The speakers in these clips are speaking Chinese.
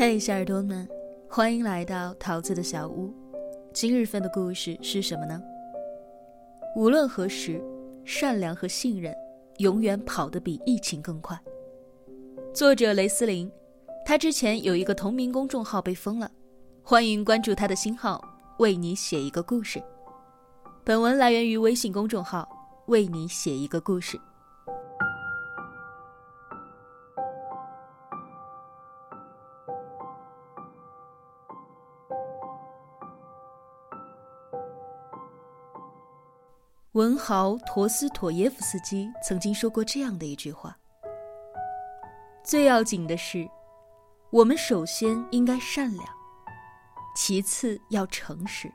嘿，小耳朵们，欢迎来到桃子的小屋。今日份的故事是什么呢？无论何时，善良和信任永远跑得比疫情更快。作者雷思林，他之前有一个同名公众号被封了，欢迎关注他的新号，为你写一个故事。本文来源于微信公众号“为你写一个故事”。文豪陀思妥耶夫斯基曾经说过这样的一句话：“最要紧的是，我们首先应该善良，其次要诚实，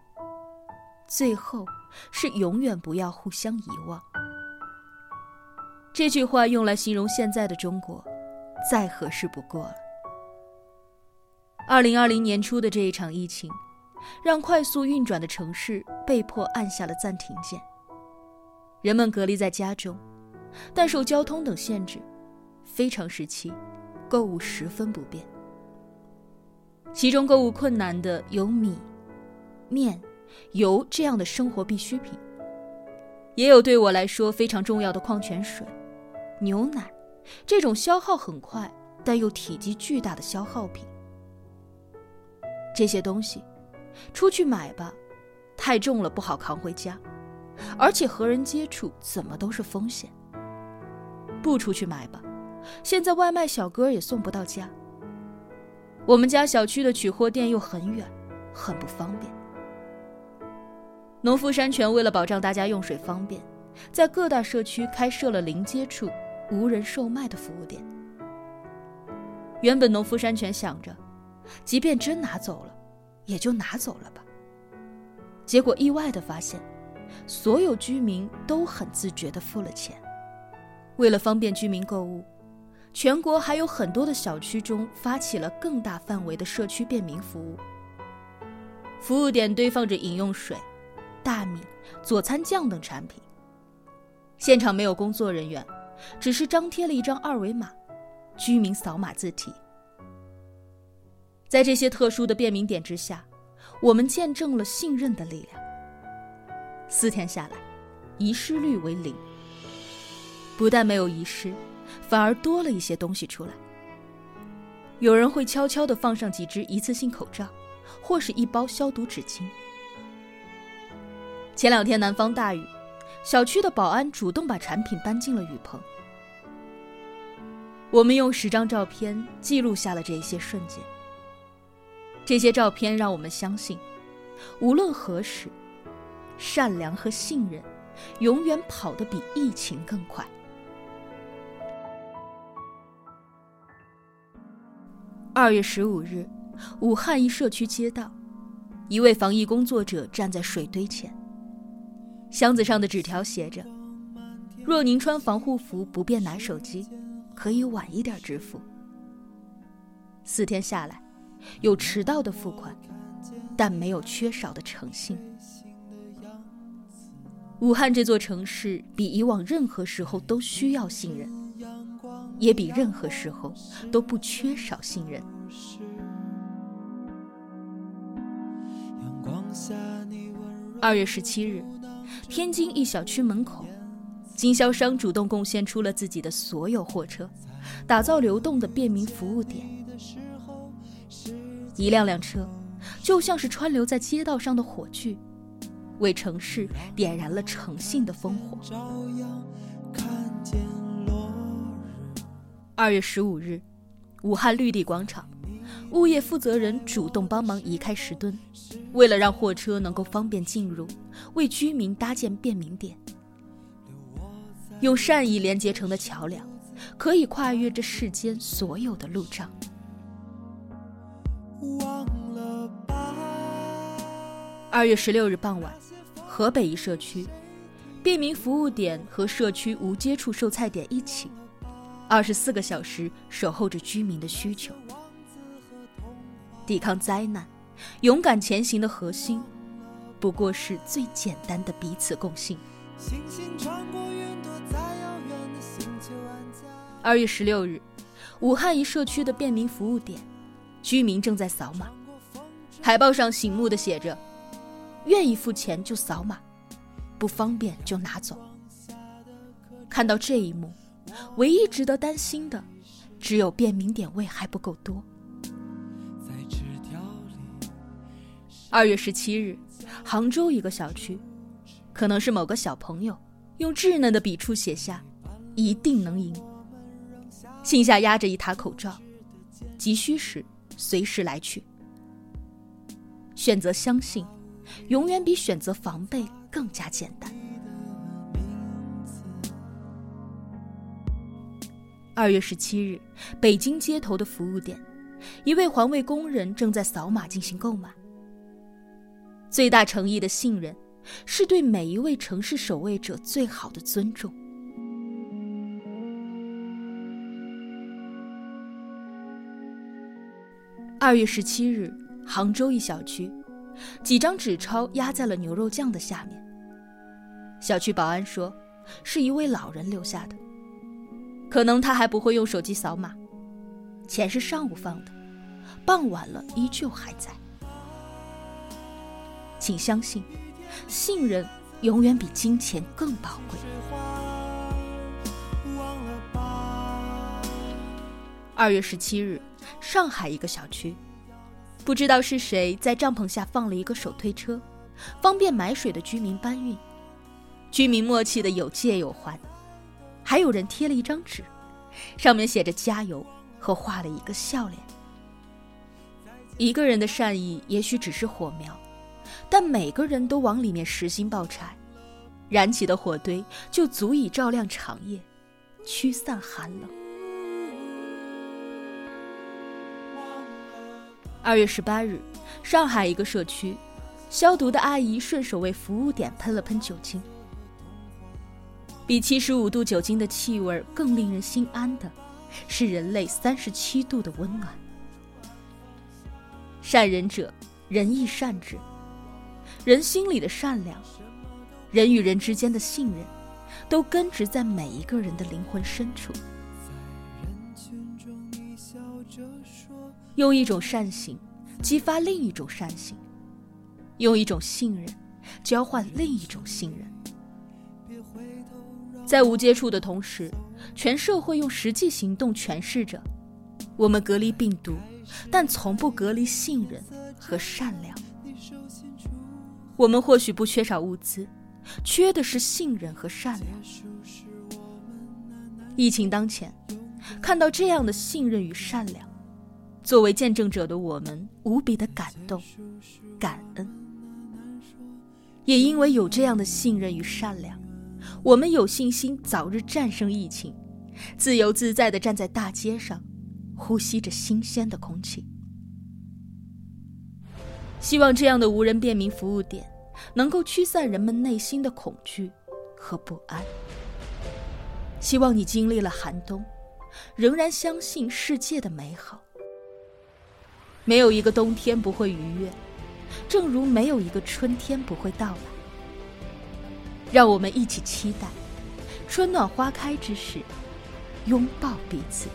最后是永远不要互相遗忘。”这句话用来形容现在的中国，再合适不过了。二零二零年初的这一场疫情，让快速运转的城市被迫按下了暂停键。人们隔离在家中，但受交通等限制，非常时期，购物十分不便。其中购物困难的有米、面、油这样的生活必需品，也有对我来说非常重要的矿泉水、牛奶这种消耗很快但又体积巨大的消耗品。这些东西，出去买吧，太重了不好扛回家。而且和人接触怎么都是风险。不出去买吧，现在外卖小哥也送不到家。我们家小区的取货店又很远，很不方便。农夫山泉为了保障大家用水方便，在各大社区开设了零接触、无人售卖的服务点。原本农夫山泉想着，即便真拿走了，也就拿走了吧。结果意外的发现。所有居民都很自觉地付了钱。为了方便居民购物，全国还有很多的小区中发起了更大范围的社区便民服务。服务点堆放着饮用水、大米、佐餐酱等产品。现场没有工作人员，只是张贴了一张二维码，居民扫码自提。在这些特殊的便民点之下，我们见证了信任的力量。四天下来，遗失率为零。不但没有遗失，反而多了一些东西出来。有人会悄悄地放上几只一次性口罩，或是一包消毒纸巾。前两天南方大雨，小区的保安主动把产品搬进了雨棚。我们用十张照片记录下了这些瞬间。这些照片让我们相信，无论何时。善良和信任，永远跑得比疫情更快。二月十五日，武汉一社区街道，一位防疫工作者站在水堆前，箱子上的纸条写着：“若您穿防护服不便拿手机，可以晚一点支付。”四天下来，有迟到的付款，但没有缺少的诚信。武汉这座城市比以往任何时候都需要信任，也比任何时候都不缺少信任。二月十七日，天津一小区门口，经销商主动贡献出了自己的所有货车，打造流动的便民服务点。一辆辆车，就像是川流在街道上的火炬。为城市点燃了诚信的烽火。二月十五日，武汉绿地广场，物业负责人主动帮忙移开石墩，为了让货车能够方便进入，为居民搭建便民点。用善意连接成的桥梁，可以跨越这世间所有的路障。二月十六日傍晚。河北一社区，便民服务点和社区无接触售菜点一起，二十四个小时守候着居民的需求。抵抗灾难、勇敢前行的核心，不过是最简单的彼此共信。二月十六日，武汉一社区的便民服务点，居民正在扫码，海报上醒目的写着：“愿意付钱就扫码，不方便就拿走。”看到这一幕，唯一值得担心的，只有便民点位还不够多。二月十七日，杭州一个小区，可能是某个小朋友用稚嫩的笔触写下：“一定能赢。”信下压着一沓口罩，急需时随时来取。选择相信，永远比选择防备更加简单。二月十七日，北京街头的服务点，一位环卫工人正在扫码进行购买。最大诚意的信任，是对每一位城市守卫者最好的尊重。二月十七日，杭州一小区，几张纸钞压在了牛肉酱的下面。小区保安说，是一位老人留下的，可能他还不会用手机扫码。钱是上午放的，傍晚了依旧还在。请相信，信任永远比金钱更宝贵。二月十七日。上海一个小区，不知道是谁在帐篷下放了一个手推车，方便买水的居民搬运。居民默契的有借有还，还有人贴了一张纸，上面写着“加油”和画了一个笑脸。一个人的善意也许只是火苗，但每个人都往里面实心爆柴，燃起的火堆就足以照亮长夜，驱散寒冷。二月十八日，上海一个社区，消毒的阿姨顺手为服务点喷了喷酒精。比七十五度酒精的气味更令人心安的，是人类三十七度的温暖。善人者，仁义善之。人心里的善良，人与人之间的信任，都根植在每一个人的灵魂深处。用一种善行激发另一种善行，用一种信任交换另一种信任。在无接触的同时，全社会用实际行动诠释着：我们隔离病毒，但从不隔离信任和善良。我们或许不缺少物资，缺的是信任和善良。疫情当前，看到这样的信任与善良。作为见证者的我们，无比的感动、感恩，也因为有这样的信任与善良，我们有信心早日战胜疫情，自由自在地站在大街上，呼吸着新鲜的空气。希望这样的无人便民服务点，能够驱散人们内心的恐惧和不安。希望你经历了寒冬，仍然相信世界的美好。没有一个冬天不会逾越，正如没有一个春天不会到来。让我们一起期待，春暖花开之时，拥抱彼此。